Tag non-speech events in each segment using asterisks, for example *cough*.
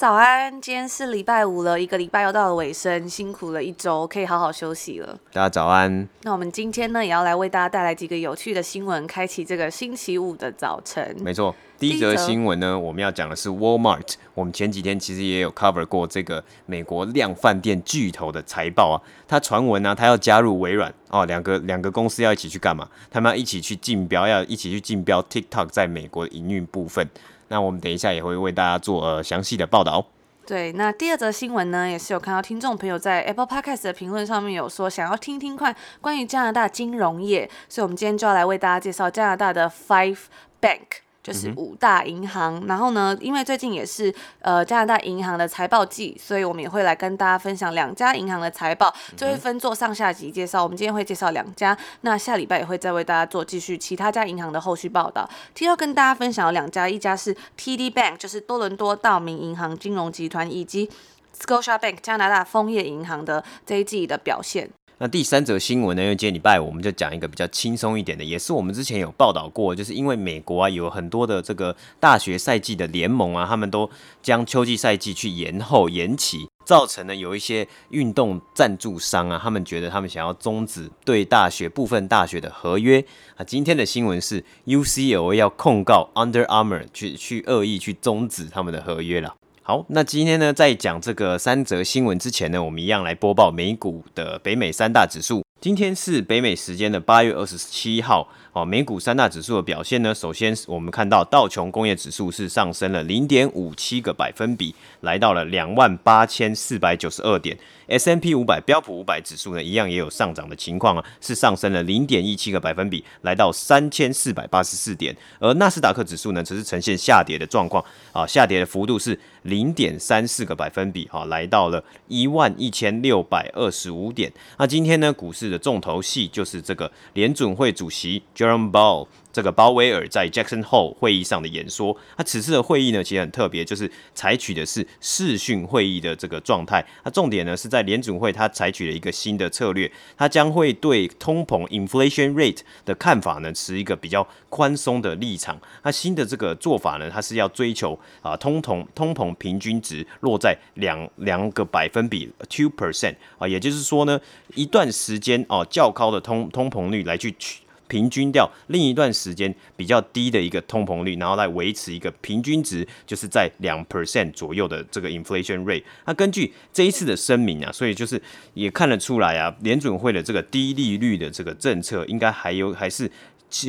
早安，今天是礼拜五了，一个礼拜又到了尾声，辛苦了一周，可以好好休息了。大家早安。那我们今天呢，也要来为大家带来几个有趣的新闻，开启这个星期五的早晨。没错，第一则新闻呢，我们要讲的是 Walmart。我们前几天其实也有 cover 过这个美国量饭店巨头的财报啊。他传闻呢，他要加入微软哦，两个两个公司要一起去干嘛？他们要一起去竞标，要一起去竞标 TikTok 在美国的营运部分。那我们等一下也会为大家做呃详细的报道。对，那第二则新闻呢，也是有看到听众朋友在 Apple Podcast 的评论上面有说想要听听看关于加拿大金融业，所以我们今天就要来为大家介绍加拿大的 Five Bank。就是五大银行，嗯、然后呢，因为最近也是呃加拿大银行的财报季，所以我们也会来跟大家分享两家银行的财报，就会分做上下集介绍。我们今天会介绍两家，那下礼拜也会再为大家做继续其他家银行的后续报道。今天要跟大家分享的两家，一家是 TD Bank，就是多伦多道明银行金融集团，以及 Scotia Bank 加拿大枫叶银行的这一季的表现。那第三则新闻呢？因为今天礼拜五，我们就讲一个比较轻松一点的，也是我们之前有报道过，就是因为美国啊有很多的这个大学赛季的联盟啊，他们都将秋季赛季去延后延期，造成了有一些运动赞助商啊，他们觉得他们想要终止对大学部分大学的合约啊。今天的新闻是 UCLA 要控告 Under Armour 去去恶意去终止他们的合约了。好，那今天呢，在讲这个三则新闻之前呢，我们一样来播报美股的北美三大指数。今天是北美时间的八月二十七号。哦，美股三大指数的表现呢，首先我们看到道琼工业指数是上升了零点五七个百分比，来到了两万八千四百九十二点。S M P 五百标普五百指数呢，一样也有上涨的情况啊，是上升了零点一七个百分比，来到三千四百八十四点。而纳斯达克指数呢，则是呈现下跌的状况啊，下跌的幅度是零点三四个百分比，哈，来到了一万一千六百二十五点。那今天呢，股市的重头戏就是这个联准会主席 Jerome b o w l 这个鲍威尔在 Jackson Hole 会议上的演说，他此次的会议呢，其实很特别，就是采取的是视讯会议的这个状态。那重点呢是在联准会，它采取了一个新的策略，它将会对通膨 inflation rate 的看法呢持一个比较宽松的立场。那新的这个做法呢，它是要追求啊通膨通膨平均值落在两两个百分比 two percent 啊，也就是说呢，一段时间哦较高的通通膨率来去取。平均掉另一段时间比较低的一个通膨率，然后来维持一个平均值，就是在两 percent 左右的这个 inflation rate。那根据这一次的声明啊，所以就是也看得出来啊，联准会的这个低利率的这个政策应该还有还是。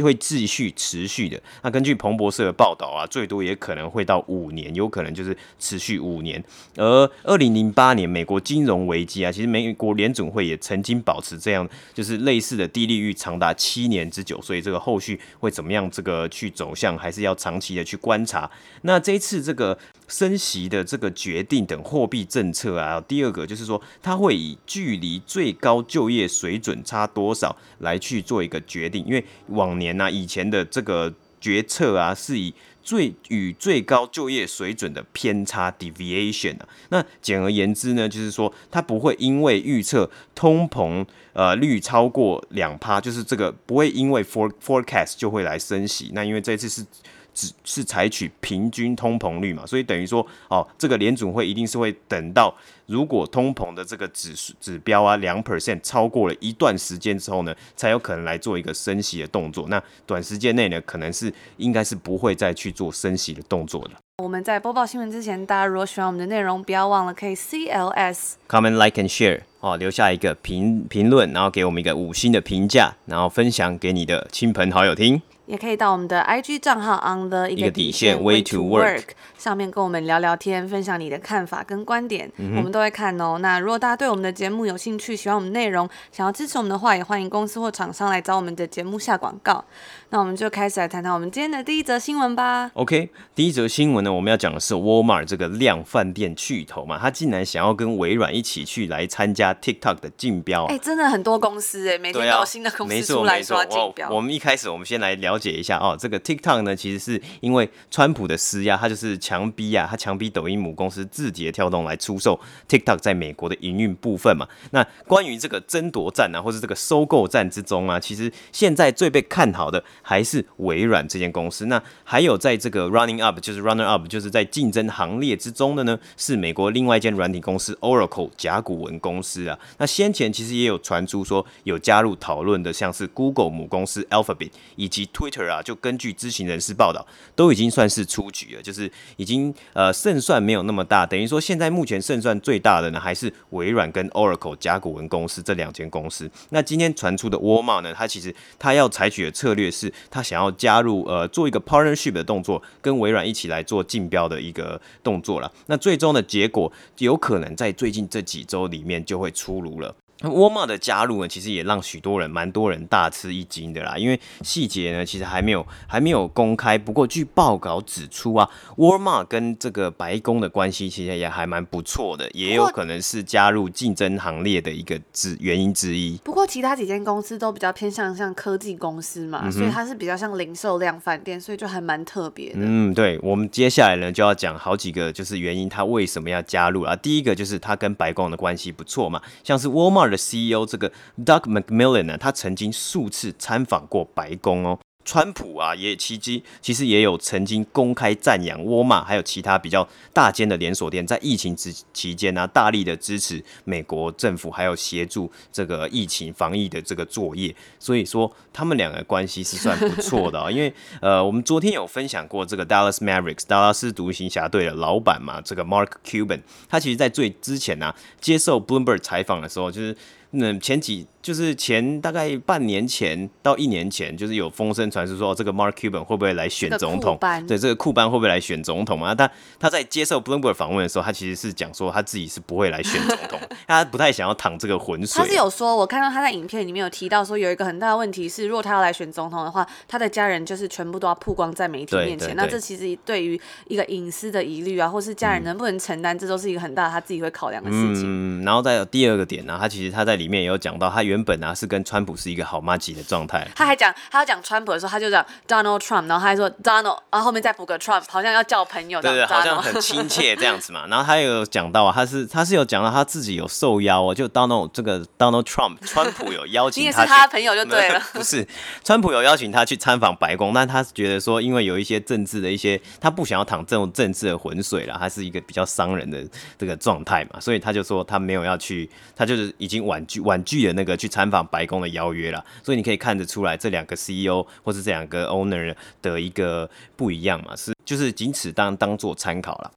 会继续持续的。那根据彭博社的报道啊，最多也可能会到五年，有可能就是持续五年。而二零零八年美国金融危机啊，其实美国联总会也曾经保持这样，就是类似的低利率长达七年之久。所以这个后续会怎么样？这个去走向还是要长期的去观察。那这一次这个。升息的这个决定等货币政策啊，第二个就是说，它会以距离最高就业水准差多少来去做一个决定，因为往年、啊，以前的这个决策啊，是以最与最高就业水准的偏差 deviation 啊，那简而言之呢，就是说，它不会因为预测通膨呃率超过两趴，就是这个不会因为 for forecast 就会来升息，那因为这次是。只是采取平均通膨率嘛，所以等于说，哦，这个联准会一定是会等到如果通膨的这个指指标啊两 percent 超过了一段时间之后呢，才有可能来做一个升息的动作。那短时间内呢，可能是应该是不会再去做升息的动作的。我们在播报新闻之前，大家如果喜欢我们的内容，不要忘了可以 CLS comment like and share 哦，留下一个评评论，然后给我们一个五星的评价，然后分享给你的亲朋好友听。也可以到我们的 IG 账号 on the 一个底线 way to work 上面跟我们聊聊天，分享你的看法跟观点，嗯、我们都会看哦。那如果大家对我们的节目有兴趣，喜欢我们内容，想要支持我们的话，也欢迎公司或厂商来找我们的节目下广告。那我们就开始来谈谈我们今天的第一则新闻吧。OK，第一则新闻呢，我们要讲的是 Walmart 这个量饭店巨头嘛，他竟然想要跟微软一起去来参加 TikTok 的竞标。哎、欸，真的很多公司哎，每天都有新的公司出来刷竞标。我们一开始，我们先来了解一下哦，这个 TikTok 呢，其实是因为川普的施压，他就是强逼啊，他强逼抖音母公司字节跳动来出售 TikTok 在美国的营运部分嘛。那关于这个争夺战啊，或是这个收购战之中啊，其实现在最被看好的还是微软这间公司。那还有在这个 Running Up，就是 Runner Up，就是在竞争行列之中的呢，是美国另外一间软体公司 Oracle 甲骨文公司啊。那先前其实也有传出说有加入讨论的，像是 Google 母公司 Alphabet 以及 Twitter 啊，就根据知情人士报道，都已经算是出局了，就是已经呃胜算没有那么大，等于说现在目前胜算最大的呢，还是微软跟 Oracle 甲骨文公司这两间公司。那今天传出的 w a r m a 呢，它其实它要采取的策略是，它想要加入呃做一个 partnership 的动作，跟微软一起来做竞标的一个动作了。那最终的结果有可能在最近这几周里面就会出炉了。那沃尔玛的加入呢，其实也让许多人、蛮多人大吃一惊的啦。因为细节呢，其实还没有还没有公开。不过据报告指出啊，沃尔玛跟这个白宫的关系其实也还蛮不错的，也有可能是加入竞争行列的一个之原因之一。不过其他几间公司都比较偏向像科技公司嘛，嗯、所以它是比较像零售量饭店，所以就还蛮特别的。嗯，对，我们接下来呢就要讲好几个就是原因，它为什么要加入啊？第一个就是它跟白宫的关系不错嘛，像是沃尔玛的 CEO 这个 Doug McMillan 呢，他曾经数次参访过白宫哦。川普啊，也其实其实也有曾经公开赞扬沃尔玛，还有其他比较大间的连锁店，在疫情之期间呢、啊，大力的支持美国政府，还有协助这个疫情防疫的这个作业。所以说，他们两个关系是算不错的啊、哦。*laughs* 因为呃，我们昨天有分享过这个 Dallas Mavericks 达拉斯独行侠队的老板嘛，这个 Mark Cuban，他其实在最之前呢、啊，接受 Bloomberg 采访的时候，就是那前几。就是前大概半年前到一年前，就是有风声传出说，这个 Mark Cuban 会不会来选总统？对，这个库班会不会来选总统嘛？他他在接受 Bloomberg 访问的时候，他其实是讲说他自己是不会来选总统，*laughs* 他不太想要淌这个浑水。他是有说，我看到他在影片里面有提到说，有一个很大的问题是，如果他要来选总统的话，他的家人就是全部都要曝光在媒体面前。那这其实对于一个隐私的疑虑啊，或是家人能不能承担，嗯、这都是一个很大他自己会考量的事情。嗯，然后再有第二个点呢、啊，他其实他在里面也有讲到，他原本啊是跟川普是一个好妈吉的状态。他还讲，他要讲川普的时候，他就讲 Donald Trump，然后他还说 Donald，然后后面再补个 Trump，好像要叫朋友。对对，好像很亲切这样子嘛。*laughs* 然后他有讲到啊，他是他是有讲到他自己有受邀哦，就 Donald 这个 Donald Trump，川普有邀请他。你也是他的朋友就对了。*laughs* 不是，川普有邀请他去参访白宫，但他是觉得说，因为有一些政治的一些，他不想要淌这种政治的浑水了，他是一个比较伤人的这个状态嘛，所以他就说他没有要去，他就是已经婉拒婉拒了那个去参访白宫的邀约了，所以你可以看得出来，这两个 CEO 或是这两个 owner 的一个不一样嘛，是就是仅此当当做参考了。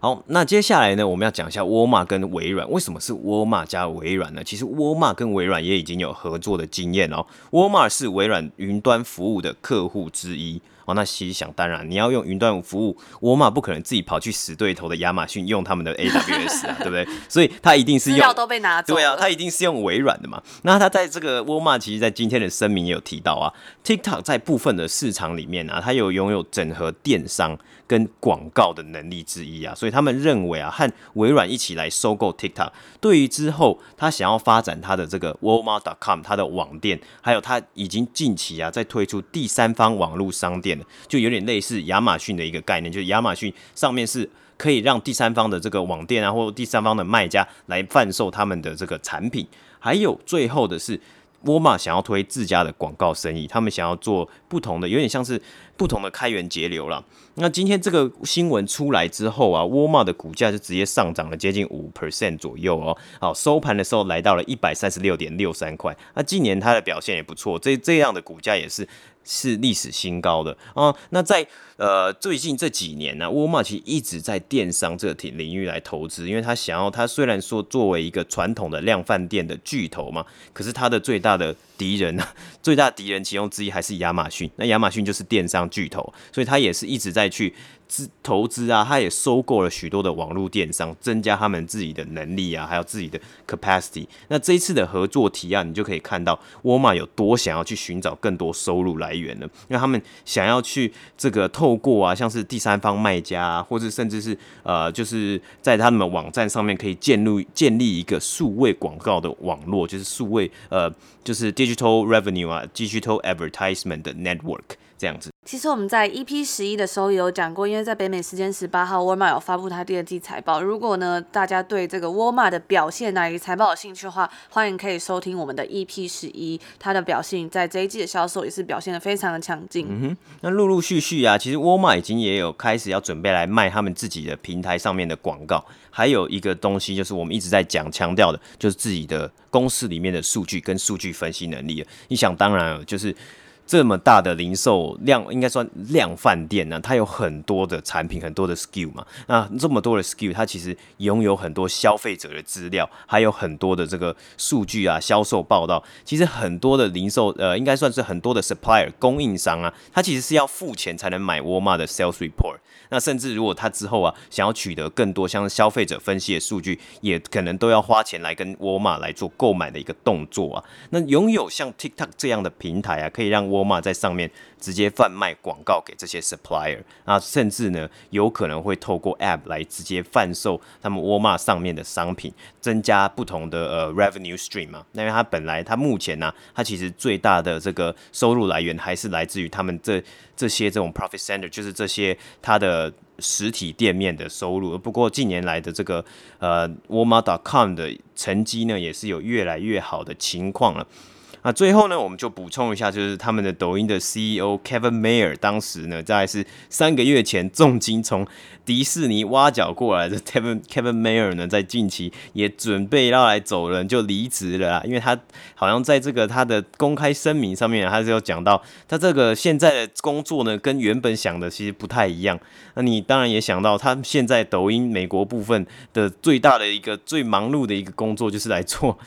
好，那接下来呢，我们要讲一下沃尔玛跟微软，为什么是沃尔玛加微软呢？其实沃尔玛跟微软也已经有合作的经验哦。沃尔玛是微软云端服务的客户之一。哦，那其实想当然，你要用云端服务，沃尔玛不可能自己跑去死对头的亚马逊用他们的 AWS 啊，*laughs* 对不对？所以他一定是用都被拿走，对啊，他一定是用微软的嘛。那他在这个沃尔玛，其实在今天的声明也有提到啊，TikTok 在部分的市场里面啊，它有拥有整合电商跟广告的能力之一啊，所以他们认为啊，和微软一起来收购 TikTok，对于之后他想要发展他的这个 Walmart.com，他的网店，还有他已经近期啊在推出第三方网络商店。就有点类似亚马逊的一个概念，就是亚马逊上面是可以让第三方的这个网店啊，或第三方的卖家来贩售他们的这个产品。还有最后的是，沃尔玛想要推自家的广告生意，他们想要做不同的，有点像是不同的开源节流了。那今天这个新闻出来之后啊，沃尔玛的股价就直接上涨了接近五 percent 左右哦。好，收盘的时候来到了一百三十六点六三块。那今年它的表现也不错，这这样的股价也是。是历史新高的啊。那在呃最近这几年呢，沃尔玛其实一直在电商这个领域来投资，因为他想要，他虽然说作为一个传统的量贩店的巨头嘛，可是他的最大的敌人呢，*laughs* 最大敌人其中之一还是亚马逊。那亚马逊就是电商巨头，所以他也是一直在去。资投资啊，他也收购了许多的网络电商，增加他们自己的能力啊，还有自己的 capacity。那这一次的合作提案，你就可以看到沃尔玛有多想要去寻找更多收入来源了，因为他们想要去这个透过啊，像是第三方卖家啊，或者甚至是呃，就是在他们网站上面可以建立建立一个数位广告的网络，就是数位呃，就是 digital revenue 啊，digital advertisement 的 network 这样子。其实我们在 EP 十一的时候也有讲过，因为在北美时间十八号，沃尔玛有发布它第二季财报。如果呢大家对这个沃尔玛的表现啊以及财报有兴趣的话，欢迎可以收听我们的 EP 十一，它的表现在这一季的销售也是表现的非常的强劲。嗯哼，那陆陆续续啊，其实沃尔玛已经也有开始要准备来卖他们自己的平台上面的广告，还有一个东西就是我们一直在讲强调的，就是自己的公司里面的数据跟数据分析能力。你想当然就是。这么大的零售量，应该算量贩店呢，它有很多的产品，很多的 SKU 嘛。那这么多的 SKU，它其实拥有很多消费者的资料，还有很多的这个数据啊，销售报道。其实很多的零售，呃，应该算是很多的 supplier 供应商啊，它其实是要付钱才能买沃尔玛的 sales report。那甚至如果他之后啊，想要取得更多像消费者分析的数据，也可能都要花钱来跟沃尔玛来做购买的一个动作啊。那拥有像 TikTok 这样的平台啊，可以让沃尔玛在上面直接贩卖广告给这些 supplier 啊，甚至呢，有可能会透过 App 来直接贩售他们沃尔玛上面的商品，增加不同的呃 revenue stream 嘛。那因为它本来它目前呢、啊，它其实最大的这个收入来源还是来自于他们这这些这种 profit center，就是这些它的实体店面的收入。不过近年来的这个呃沃尔玛 .com 的成绩呢，也是有越来越好的情况了。那最后呢，我们就补充一下，就是他们的抖音的 CEO Kevin Mayer，当时呢，在是三个月前重金从迪士尼挖角过来的 Kevin *laughs* Kevin Mayer 呢，在近期也准备要来走人，就离职了啊，因为他好像在这个他的公开声明上面，他是有讲到，他这个现在的工作呢，跟原本想的其实不太一样。那你当然也想到，他现在抖音美国部分的最大的一个最忙碌的一个工作，就是来做。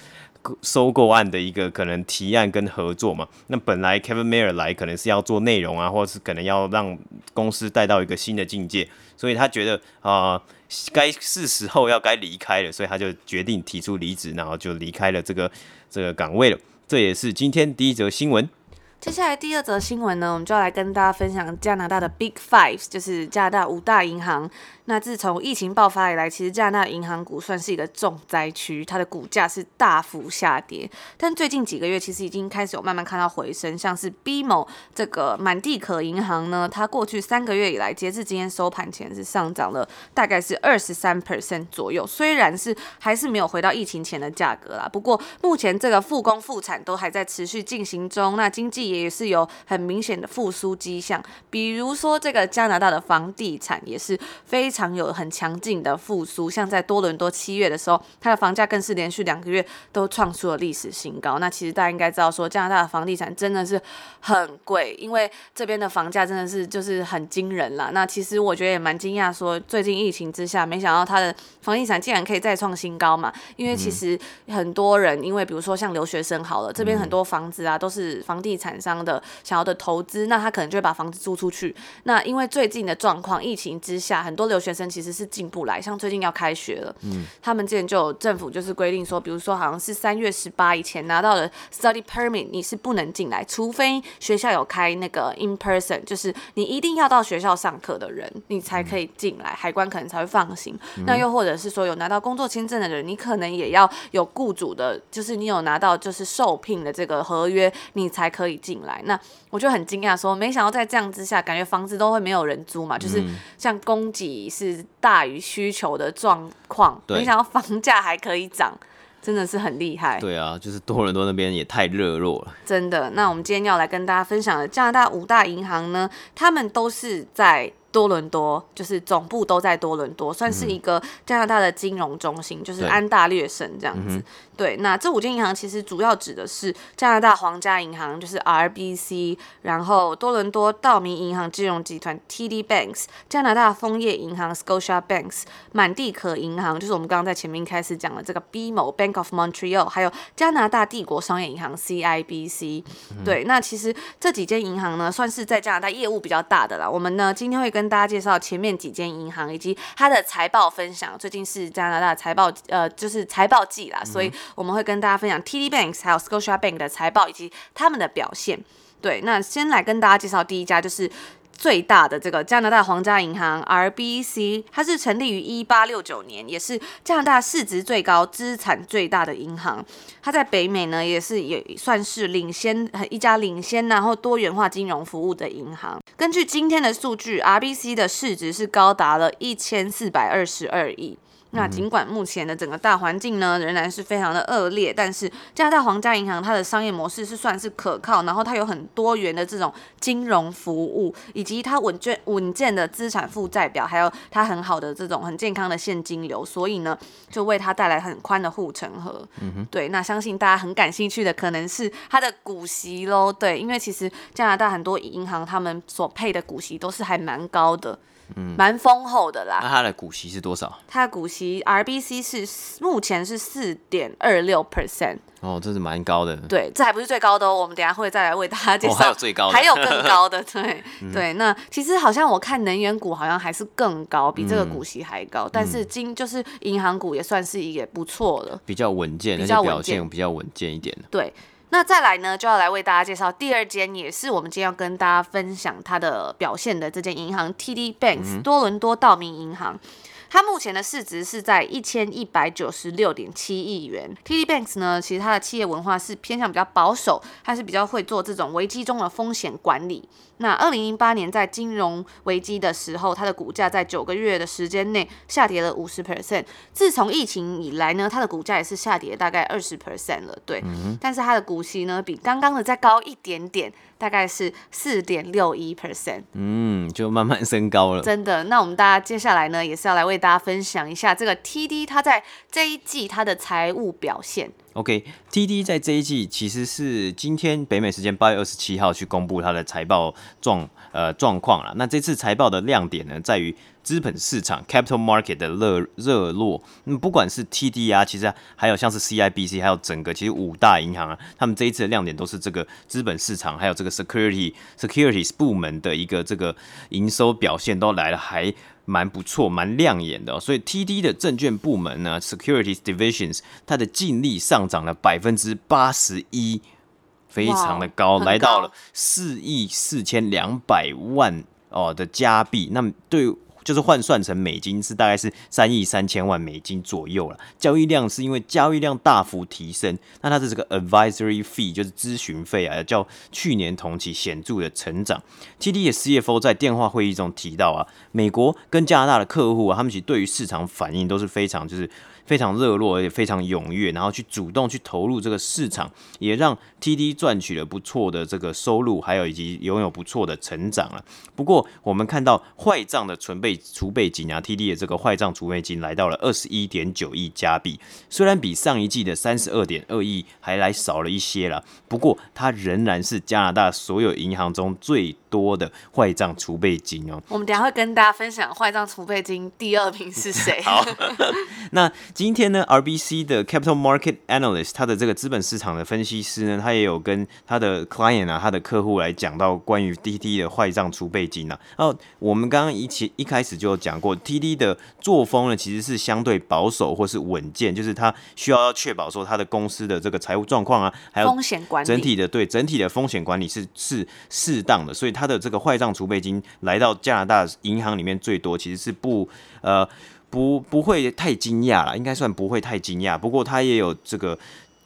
收购案的一个可能提案跟合作嘛，那本来 Kevin Mayer 来可能是要做内容啊，或者是可能要让公司带到一个新的境界，所以他觉得啊，该是时候要该离开了，所以他就决定提出离职，然后就离开了这个这个岗位了。这也是今天第一则新闻。接下来第二则新闻呢，我们就要来跟大家分享加拿大的 Big Five，就是加拿大五大银行。那自从疫情爆发以来，其实加拿大银行股算是一个重灾区，它的股价是大幅下跌。但最近几个月，其实已经开始有慢慢看到回升，像是 BMO 这个满地可银行呢，它过去三个月以来，截至今天收盘前是上涨了大概是二十三 percent 左右。虽然是还是没有回到疫情前的价格啦，不过目前这个复工复产都还在持续进行中，那经济也是有很明显的复苏迹象。比如说这个加拿大的房地产也是非常。常有很强劲的复苏，像在多伦多七月的时候，它的房价更是连续两个月都创出了历史新高。那其实大家应该知道，说加拿大的房地产真的是很贵，因为这边的房价真的是就是很惊人啦。那其实我觉得也蛮惊讶，说最近疫情之下，没想到它的房地产竟然可以再创新高嘛。因为其实很多人，因为比如说像留学生好了，这边很多房子啊都是房地产商的想要的投资，那他可能就会把房子租出去。那因为最近的状况，疫情之下，很多留学学生其实是进不来，像最近要开学了，嗯，他们之前就有政府就是规定说，比如说好像是三月十八以前拿到了 study permit，你是不能进来，除非学校有开那个 in person，就是你一定要到学校上课的人，你才可以进来，海关可能才会放行。嗯、那又或者是说有拿到工作签证的人，你可能也要有雇主的，就是你有拿到就是受聘的这个合约，你才可以进来。那我就很惊讶说，没想到在这样之下，感觉房子都会没有人租嘛，就是像供给。是大于需求的状况，没想到房价还可以涨，真的是很厉害。对啊，就是多伦多那边也太热络了。真的，那我们今天要来跟大家分享的加拿大五大银行呢，他们都是在。多伦多，就是总部都在多伦多，算是一个加拿大的金融中心，就是安大略省这样子。对，那这五间银行其实主要指的是加拿大皇家银行，就是 RBC，然后多伦多道明银行金融集团 TD Banks，加拿大枫叶银行 Scotia Banks，满地可银行就是我们刚刚在前面开始讲的这个 BMO Bank of Montreal，还有加拿大帝国商业银行 CIBC。对，那其实这几间银行呢，算是在加拿大业务比较大的啦。我们呢今天会跟大家介绍前面几间银行以及它的财报分享。最近是加拿大财报呃，就是财报季啦，所以。我们会跟大家分享 TD Banks 还有 Scotia Bank 的财报以及他们的表现。对，那先来跟大家介绍第一家，就是最大的这个加拿大皇家银行 RBC，它是成立于一八六九年，也是加拿大市值最高、资产最大的银行。它在北美呢，也是也算是领先一家领先然后多元化金融服务的银行。根据今天的数据，RBC 的市值是高达了一千四百二十二亿。那尽管目前的整个大环境呢，仍然是非常的恶劣，但是加拿大皇家银行它的商业模式是算是可靠，然后它有很多元的这种金融服务，以及它稳健稳健的资产负债表，还有它很好的这种很健康的现金流，所以呢，就为它带来很宽的护城河。嗯哼，对，那相信大家很感兴趣的可能是它的股息喽，对，因为其实加拿大很多银行他们所配的股息都是还蛮高的。嗯，蛮丰厚的啦。那它的股息是多少？它的股息 RBC 是目前是四点二六 percent。哦，这是蛮高的。对，这还不是最高的哦。我们等下会再来为大家介绍。哦，还有最高的，*laughs* 还有更高的。*laughs* 对、嗯、对，那其实好像我看能源股好像还是更高，比这个股息还高。嗯、但是金就是银行股也算是一个不错的，比较稳健，比较表现比较稳健一点的。对。那再来呢，就要来为大家介绍第二间，也是我们今天要跟大家分享它的表现的这间银行 TD Banks 多伦多道明银行。它目前的市值是在一千一百九十六点七亿元。TD Banks 呢，其实它的企业文化是偏向比较保守，它是比较会做这种危机中的风险管理。那二零零八年在金融危机的时候，它的股价在九个月的时间内下跌了五十 percent。自从疫情以来呢，它的股价也是下跌大概二十 percent 了。对，嗯、但是它的股息呢，比刚刚的再高一点点，大概是四点六一 percent。嗯，就慢慢升高了。真的。那我们大家接下来呢，也是要来为大家分享一下这个 TD 它在这一季它的财务表现。OK，TD 在这一季其实是今天北美时间八月二十七号去公布它的财报状呃状况了。那这次财报的亮点呢，在于资本市场 （capital market） 的热热络。那么不管是 TD 啊，其实还有像是 CIBC，还有整个其实五大银行啊，他们这一次的亮点都是这个资本市场，还有这个 security securities 部门的一个这个营收表现都来了还。蛮不错，蛮亮眼的哦，所以 TD 的证券部门呢，Securities Divisions，它的净利上涨了百分之八十一，非常的高，来到了四亿四千两百万哦的加币。那么对。就是换算成美金是大概是三亿三千万美金左右了。交易量是因为交易量大幅提升，那它的这个 advisory fee 就是咨询费啊，较去年同期显著的成长。TD 的 CFO 在电话会议中提到啊，美国跟加拿大的客户啊，他们其实对于市场反应都是非常就是。非常热络，而且非常踊跃，然后去主动去投入这个市场，也让 TD 赚取了不错的这个收入，还有以及拥有不错的成长了。不过，我们看到坏账的存备储备金啊，TD 的这个坏账储备金来到了二十一点九亿加币，虽然比上一季的三十二点二亿还来少了一些了，不过它仍然是加拿大所有银行中最多的坏账储备金哦。我们等下会跟大家分享坏账储备金第二名是谁。*laughs* 好，那。今天呢，RBC 的 Capital Market Analyst，他的这个资本市场的分析师呢，他也有跟他的 client 啊，他的客户来讲到关于 TD 的坏账储备金啊。然后我们刚刚一起一开始就讲过，TD 的作风呢，其实是相对保守或是稳健，就是他需要要确保说他的公司的这个财务状况啊，还有风险管理整体的对整体的风险管理是是适当的，所以他的这个坏账储备金来到加拿大银行里面最多，其实是不呃。不不会太惊讶了，应该算不会太惊讶。不过他也有这个，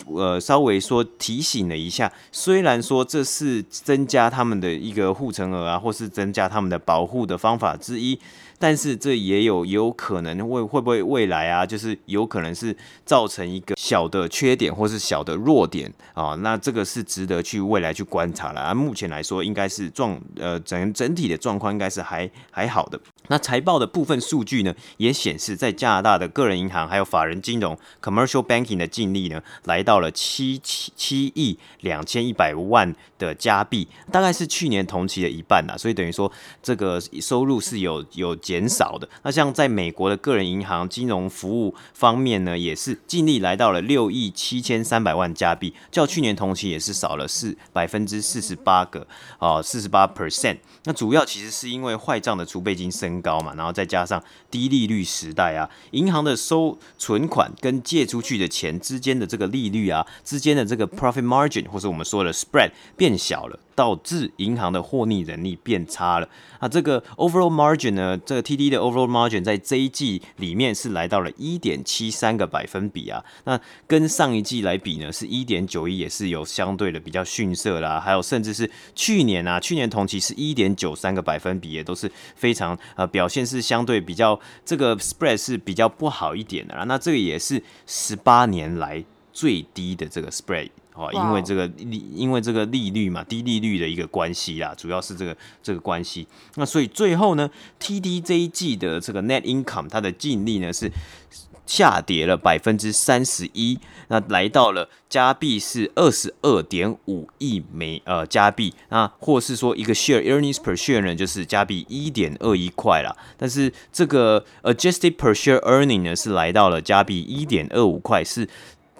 呃，稍微说提醒了一下。虽然说这是增加他们的一个护城河啊，或是增加他们的保护的方法之一，但是这也有也有可能会会不会未来啊，就是有可能是造成一个小的缺点或是小的弱点啊，那这个是值得去未来去观察了啊。目前来说，应该是状呃整整体的状况应该是还还好的。那财报的部分数据呢，也显示在加拿大的个人银行还有法人金融 （commercial banking） 的净利呢，来到了七七七亿两千一百万的加币，大概是去年同期的一半呐。所以等于说，这个收入是有有减少的。那像在美国的个人银行金融服务方面呢，也是净利来到了六亿七千三百万加币，较去年同期也是少了四百分之四十八个啊，四十八 percent。那主要其实是因为坏账的储备金升高嘛，然后再加上低利率时代啊，银行的收存款跟借出去的钱之间的这个利率啊，之间的这个 profit margin 或是我们说的 spread 变小了。导致银行的获利能力变差了啊！这个 overall margin 呢，这 TD 的 overall margin 在这一季里面是来到了一点七三个百分比啊。那跟上一季来比呢，是一点九一，也是有相对的比较逊色啦。还有甚至是去年啊，去年同期是一点九三个百分比，也都是非常呃表现是相对比较这个 spread 是比较不好一点的啦。那这个也是十八年来最低的这个 spread。哦，因为这个利，因为这个利率嘛，低利率的一个关系啦，主要是这个这个关系。那所以最后呢，TD 这一季的这个 net income 它的净利呢是下跌了百分之三十一，那来到了加币是二十二点五亿美呃加币，那或是说一个 share earnings per share 呢就是加币一点二一块啦，但是这个 adjusted per share earning 呢是来到了加币一点二五块是。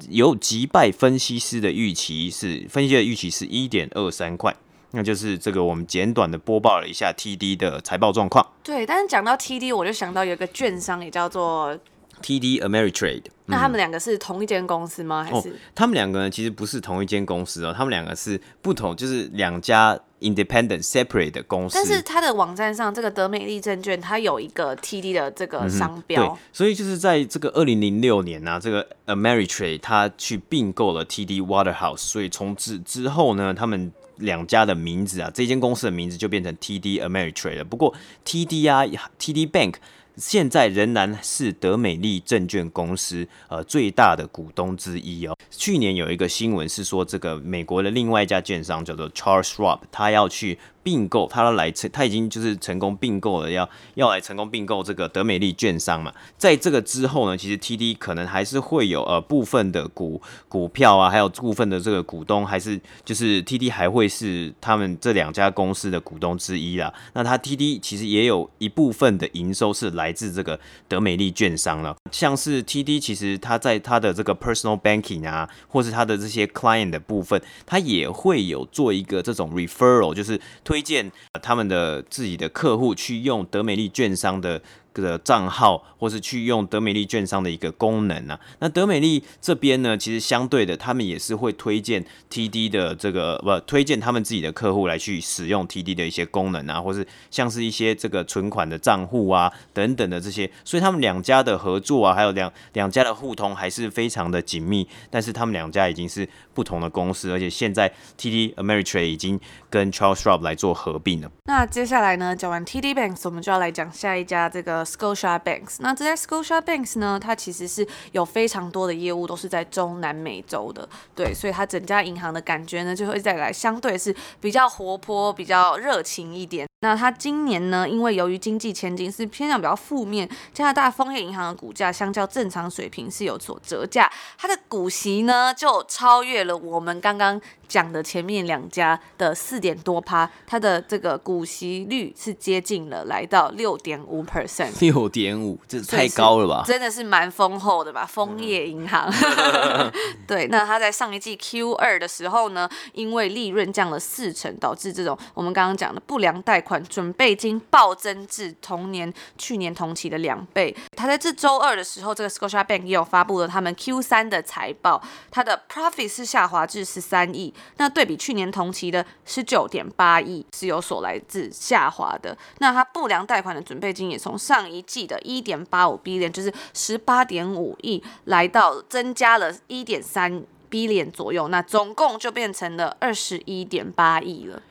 有击败分析师的预期是，分析的预期是一点二三块，那就是这个我们简短的播报了一下 TD 的财报状况。对，但是讲到 TD，我就想到有一个券商也叫做 TD Ameritrade。那他们两个是同一间公司吗？还是、哦、他们两个呢？其实不是同一间公司哦，他们两个是不同，就是两家 independent separate 的公司。但是它的网站上，这个德美利证券它有一个 TD 的这个商标。嗯、对，所以就是在这个二零零六年呢、啊，这个 Ameritrade 它去并购了 TD Waterhouse，所以从此之后呢，他们两家的名字啊，这间公司的名字就变成 TD Ameritrade 了。不过 TD 啊，TD Bank。现在仍然是德美利证券公司呃最大的股东之一哦。去年有一个新闻是说，这个美国的另外一家券商叫做 Charles Schwab，他要去。并购，他要来成，他已经就是成功并购了，要要来成功并购这个德美利券商嘛。在这个之后呢，其实 TD 可能还是会有呃部分的股股票啊，还有部分的这个股东，还是就是 TD 还会是他们这两家公司的股东之一啦。那他 TD 其实也有一部分的营收是来自这个德美利券商了。像是 TD 其实他在他的这个 personal banking 啊，或是他的这些 client 的部分，他也会有做一个这种 referral，就是。推荐他们的自己的客户去用德美利券商的。的账号，或是去用德美利券商的一个功能啊。那德美利这边呢，其实相对的，他们也是会推荐 TD 的这个不推荐他们自己的客户来去使用 TD 的一些功能啊，或是像是一些这个存款的账户啊等等的这些。所以他们两家的合作啊，还有两两家的互通还是非常的紧密。但是他们两家已经是不同的公司，而且现在 TD Ameritrade 已经跟 Charles Schwab 来做合并了。那接下来呢，讲完 TD Banks，我们就要来讲下一家这个。Scotia Banks，那这家 Scotia Banks 呢，它其实是有非常多的业务都是在中南美洲的，对，所以它整家银行的感觉呢，就会再来相对是比较活泼、比较热情一点。那它今年呢，因为由于经济前景是偏向比较负面，加拿大枫叶银行的股价相较正常水平是有所折价，它的股息呢就超越了我们刚刚讲的前面两家的四点多趴，它的这个股息率是接近了来到六点五 percent，六点五，这太高了吧？真的是蛮丰厚的吧？枫叶银行，*laughs* *laughs* 对，那它在上一季 Q 二的时候呢，因为利润降了四成，导致这种我们刚刚讲的不良贷款。准备金暴增至同年去年同期的两倍。他在这周二的时候，这个 Scotia Bank 也有发布了他们 Q 三的财报，它的 profit 是下滑至十三亿，那对比去年同期的十九点八亿是有所来自下滑的。那它不良贷款的准备金也从上一季的一点八五 billion，就是十八点五亿，来到增加了一点三 billion 左右，那总共就变成了二十一点八亿了。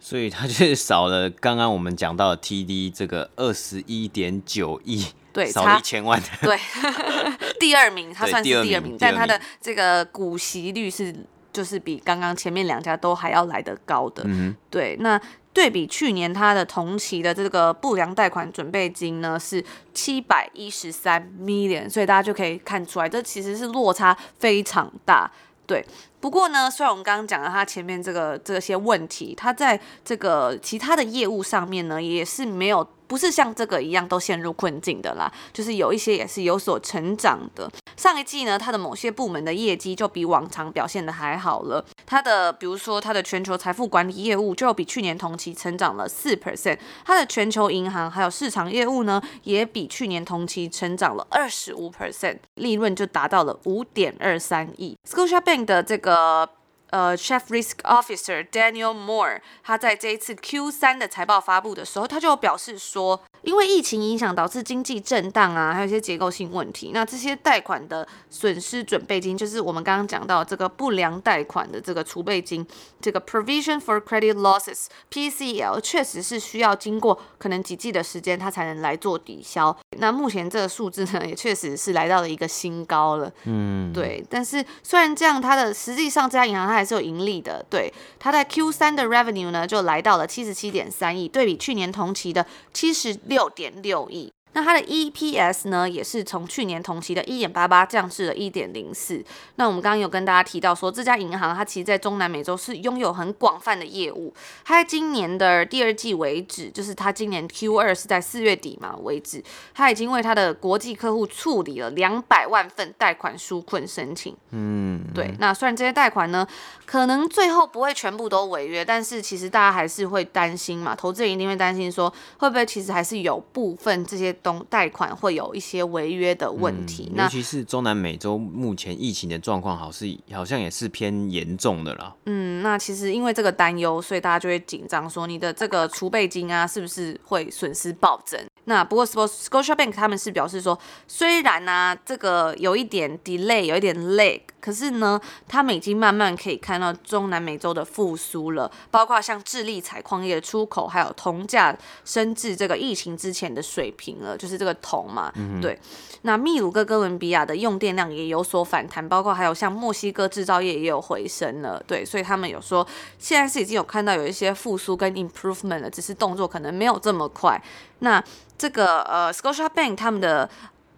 所以它就是少了刚刚我们讲到的 TD 这个二十一点九亿，对，少了一千万。的，对，*laughs* 第二名，它算是第二名，二名但它的这个股息率是就是比刚刚前面两家都还要来得高的，嗯，对，那对比去年它的同期的这个不良贷款准备金呢是七百一十三 million，所以大家就可以看出来，这其实是落差非常大，对。不过呢，虽然我们刚刚讲了他前面这个这些问题，他在这个其他的业务上面呢，也是没有，不是像这个一样都陷入困境的啦，就是有一些也是有所成长的。上一季呢，它的某些部门的业绩就比往常表现的还好了。它的比如说它的全球财富管理业务就比去年同期成长了四 percent，它的全球银行还有市场业务呢，也比去年同期成长了二十五 percent，利润就达到了五点二三亿。Scotiabank 的这个。呃，Chief Risk Officer Daniel Moore，他在这一次 Q 三的财报发布的时候，他就表示说，因为疫情影响导致经济震荡啊，还有一些结构性问题，那这些贷款的损失准备金，就是我们刚刚讲到这个不良贷款的这个储备金，这个 Provision for Credit Losses（PCL） 确实是需要经过可能几季的时间，它才能来做抵消。那目前这个数字呢，也确实是来到了一个新高了。嗯，对。但是虽然这样，它的实际上这家银行它还是有盈利的。对，它在 Q 三的 Revenue 呢就来到了七十七点三亿，对比去年同期的七十六六点六亿。那它的 EPS 呢，也是从去年同期的一点八八降至了一点零四。那我们刚刚有跟大家提到说，这家银行它其实在中南美洲是拥有很广泛的业务。它在今年的第二季为止，就是它今年 Q 二是在四月底嘛为止，它已经为它的国际客户处理了两百万份贷款纾困申请。嗯，对。那虽然这些贷款呢，可能最后不会全部都违约，但是其实大家还是会担心嘛，投资人一定会担心说，会不会其实还是有部分这些。东贷款会有一些违约的问题，嗯，尤其是中南美洲目前疫情的状况，好是好像也是偏严重的啦。嗯，那其实因为这个担忧，所以大家就会紧张，说你的这个储备金啊，是不是会损失暴增？那不过 Scotiabank 他们是表示说，虽然呢，啊，这个有一点 delay，有一点 lag。可是呢，他们已经慢慢可以看到中南美洲的复苏了，包括像智利采矿业的出口，还有铜价升至这个疫情之前的水平了，就是这个铜嘛。嗯、对，那秘鲁跟哥伦比亚的用电量也有所反弹，包括还有像墨西哥制造业也有回升了。对，所以他们有说现在是已经有看到有一些复苏跟 improvement 了，只是动作可能没有这么快。那这个呃，Scotiabank 他们的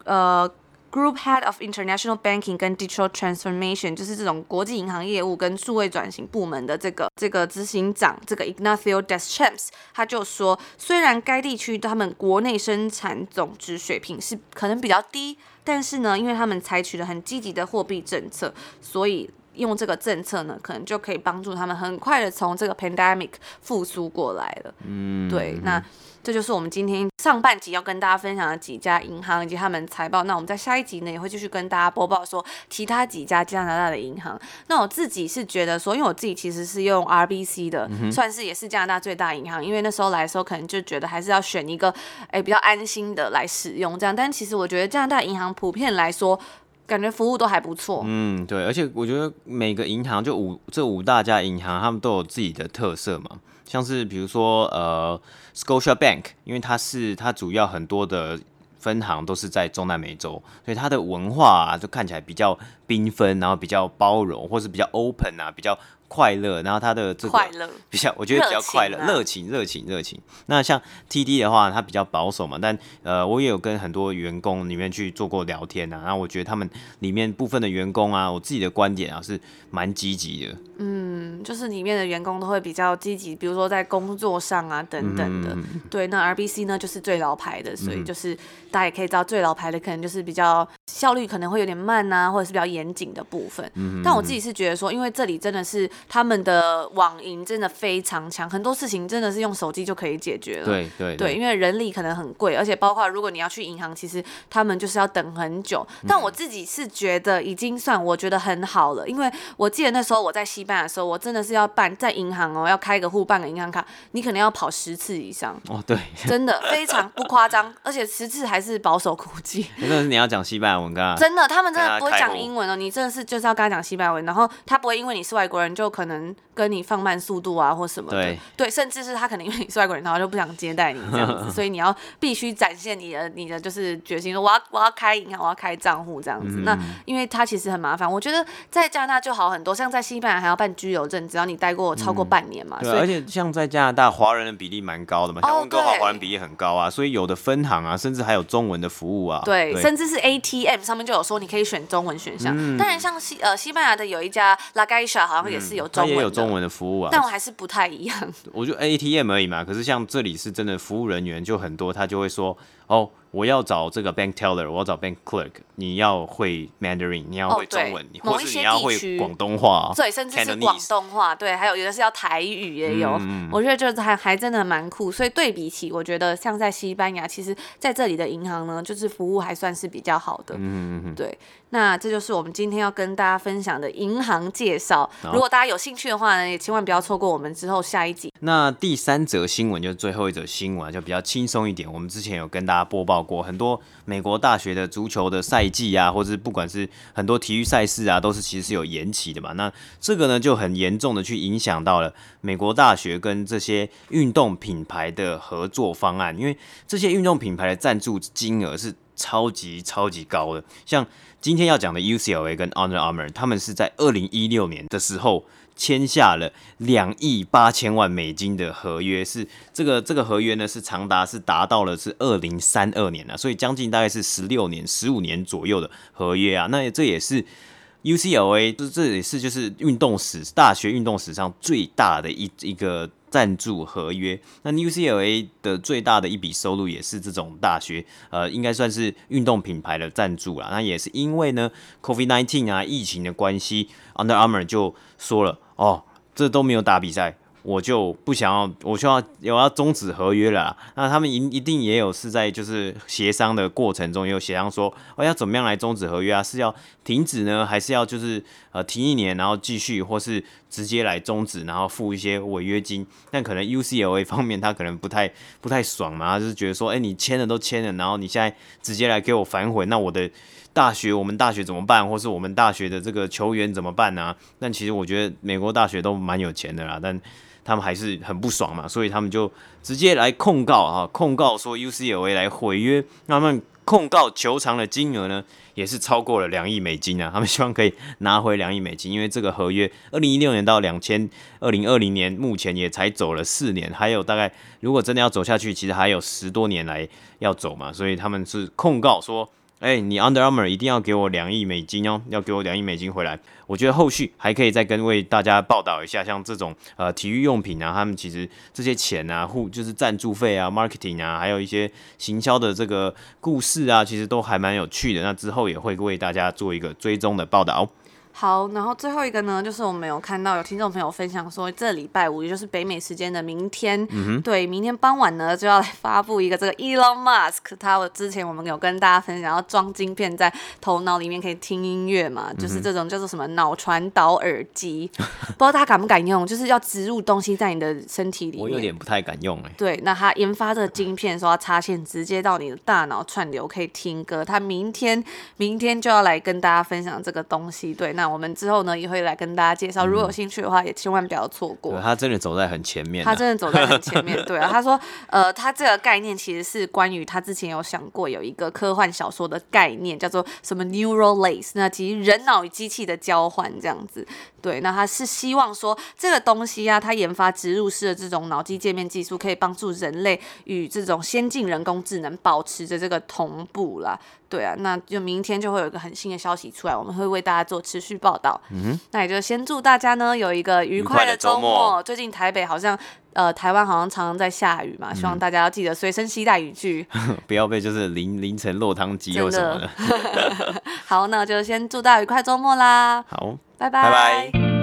呃。Group Head of International Banking 跟 Digital Transformation 就是这种国际银行业务跟数位转型部门的这个这个执行长，这个 Ignacio Deschamps，他就说，虽然该地区他们国内生产总值水平是可能比较低，但是呢，因为他们采取了很积极的货币政策，所以用这个政策呢，可能就可以帮助他们很快的从这个 pandemic 复苏过来了。嗯，对，那。这就是我们今天上半集要跟大家分享的几家银行以及他们财报。那我们在下一集呢，也会继续跟大家播报说其他几家加拿大的银行。那我自己是觉得说，因为我自己其实是用 RBC 的，嗯、算是也是加拿大最大银行。因为那时候来的时候，可能就觉得还是要选一个诶比较安心的来使用这样。但其实我觉得加拿大银行普遍来说，感觉服务都还不错。嗯，对，而且我觉得每个银行就五这五大家银行，他们都有自己的特色嘛。像是比如说呃，Scotiabank，因为它是它主要很多的分行都是在中南美洲，所以它的文化啊就看起来比较缤纷，然后比较包容，或是比较 open 啊，比较。快乐，然后他的这个比较，我觉得比较快乐，热情、热情、热情。那像 TD 的话，他比较保守嘛，但呃，我也有跟很多员工里面去做过聊天啊，然后我觉得他们里面部分的员工啊，我自己的观点啊是蛮积极的。嗯，就是里面的员工都会比较积极，比如说在工作上啊等等的。嗯、对，那 RBC 呢就是最老牌的，所以就是大家也可以知道最老牌的可能就是比较效率可能会有点慢啊，或者是比较严谨的部分。嗯，但我自己是觉得说，因为这里真的是。他们的网银真的非常强，很多事情真的是用手机就可以解决了。对对对，因为人力可能很贵，而且包括如果你要去银行，其实他们就是要等很久。但我自己是觉得已经算我觉得很好了，因为我记得那时候我在西班牙的时候，我真的是要办在银行哦，要开个户办个银行卡，你可能要跑十次以上。哦，对，真的非常不夸张，而且十次还是保守估计。*laughs* 真的是你要讲西班牙文，跟他真的，他们真的不会讲英文哦，你真的是就是要跟他讲西班牙文，然后他不会因为你是外国人就。可能跟你放慢速度啊，或什么的。对，对，甚至是他可能因为你是外国人，然后就不想接待你这样子，*laughs* 所以你要必须展现你的你的就是决心，说我要我要开银行，我要开账户这样子。嗯、那因为他其实很麻烦，我觉得在加拿大就好很多，像在西班牙还要办居留证，只要你待过超过半年嘛。嗯、对，而且像在加拿大，华人的比例蛮高的嘛，像温哥华华人比例很高啊，所以有的分行啊，甚至还有中文的服务啊。对，对甚至是 ATM 上面就有说你可以选中文选项。嗯、当然，像西呃西班牙的有一家 La Caixa 好像也是有中文的，嗯、也有中文的服务啊，但我还是不太一样。我就 ATM 而已嘛，可是像这里是真的服务人员就很多，他就会说哦。我要找这个 bank teller，我要找 bank clerk，你要会 Mandarin，你要会中文，哦、或是你要会广东话，对，甚至是广东话，对，还有有的是要台语也有，嗯、我觉得就是还还真的蛮酷。所以对比起，我觉得像在西班牙，其实在这里的银行呢，就是服务还算是比较好的，嗯嗯对。那这就是我们今天要跟大家分享的银行介绍。如果大家有兴趣的话呢，也千万不要错过我们之后下一集。那第三则新闻就是最后一则新闻，就比较轻松一点。我们之前有跟大家播报过很多美国大学的足球的赛季啊，或者是不管是很多体育赛事啊，都是其实是有延期的嘛。那这个呢就很严重的去影响到了美国大学跟这些运动品牌的合作方案，因为这些运动品牌的赞助金额是超级超级高的，像。今天要讲的 UCLA 跟 Under Armour，他们是在二零一六年的时候签下了两亿八千万美金的合约，是这个这个合约呢是长达是达到了是二零三二年啊，所以将近大概是十六年、十五年左右的合约啊，那这也是 UCLA 这这也是就是运动史大学运动史上最大的一一个。赞助合约，那 UCLA 的最大的一笔收入也是这种大学，呃，应该算是运动品牌的赞助啦。那也是因为呢，Covid nineteen 啊，疫情的关系，Under Armour 就说了，哦，这都没有打比赛。我就不想要，我需要有要终止合约了。那他们一一定也有是在就是协商的过程中，也有协商说，我要怎么样来终止合约啊？是要停止呢，还是要就是呃停一年，然后继续，或是直接来终止，然后付一些违约金？但可能 UCLA 方面他可能不太不太爽嘛，他就是觉得说，哎、你签了都签了，然后你现在直接来给我反悔，那我的大学，我们大学怎么办？或是我们大学的这个球员怎么办呢、但其实我觉得美国大学都蛮有钱的啦，但。他们还是很不爽嘛，所以他们就直接来控告啊，控告说 UCLA 来毁约。那他们控告球场的金额呢，也是超过了两亿美金啊。他们希望可以拿回两亿美金，因为这个合约二零一六年到两千二零二零年，目前也才走了四年，还有大概如果真的要走下去，其实还有十多年来要走嘛。所以他们是控告说。哎、你 Under Armour 一定要给我两亿美金哦，要给我两亿美金回来。我觉得后续还可以再跟为大家报道一下，像这种呃体育用品啊，他们其实这些钱啊，互就是赞助费啊、marketing 啊，还有一些行销的这个故事啊，其实都还蛮有趣的。那之后也会为大家做一个追踪的报道。好，然后最后一个呢，就是我们有看到有听众朋友分享说，这礼拜五，也就是北美时间的明天，嗯、对，明天傍晚呢就要来发布一个这个 Elon Musk，他之前我们有跟大家分享，要装晶片在头脑里面可以听音乐嘛，嗯、就是这种叫做什么脑传导耳机，不知道大家敢不敢用，就是要植入东西在你的身体里面。我有点不太敢用哎。对，那他研发这个晶片说要插线直接到你的大脑串流可以听歌，他明天明天就要来跟大家分享这个东西，对，那。我们之后呢也会来跟大家介绍，如果有兴趣的话，也千万不要错过。嗯、他真的走在很前面，他真的走在很前面。对啊，他说，呃，他这个概念其实是关于他之前有想过有一个科幻小说的概念，叫做什么 Neural Lace，那其实人脑与机器的交换这样子。对，那他是希望说这个东西啊，他研发植入式的这种脑机界面技术，可以帮助人类与这种先进人工智能保持着这个同步啦。对啊，那就明天就会有一个很新的消息出来，我们会为大家做持续报道。嗯哼，那也就先祝大家呢有一个愉快的周末。周末最近台北好像，呃，台湾好像常常在下雨嘛，希望大家要记得随身携带雨具，*laughs* 不要被就是淋淋成落汤鸡又什么的。*laughs* 好，那就先祝大家愉快周末啦。好，拜拜。拜拜。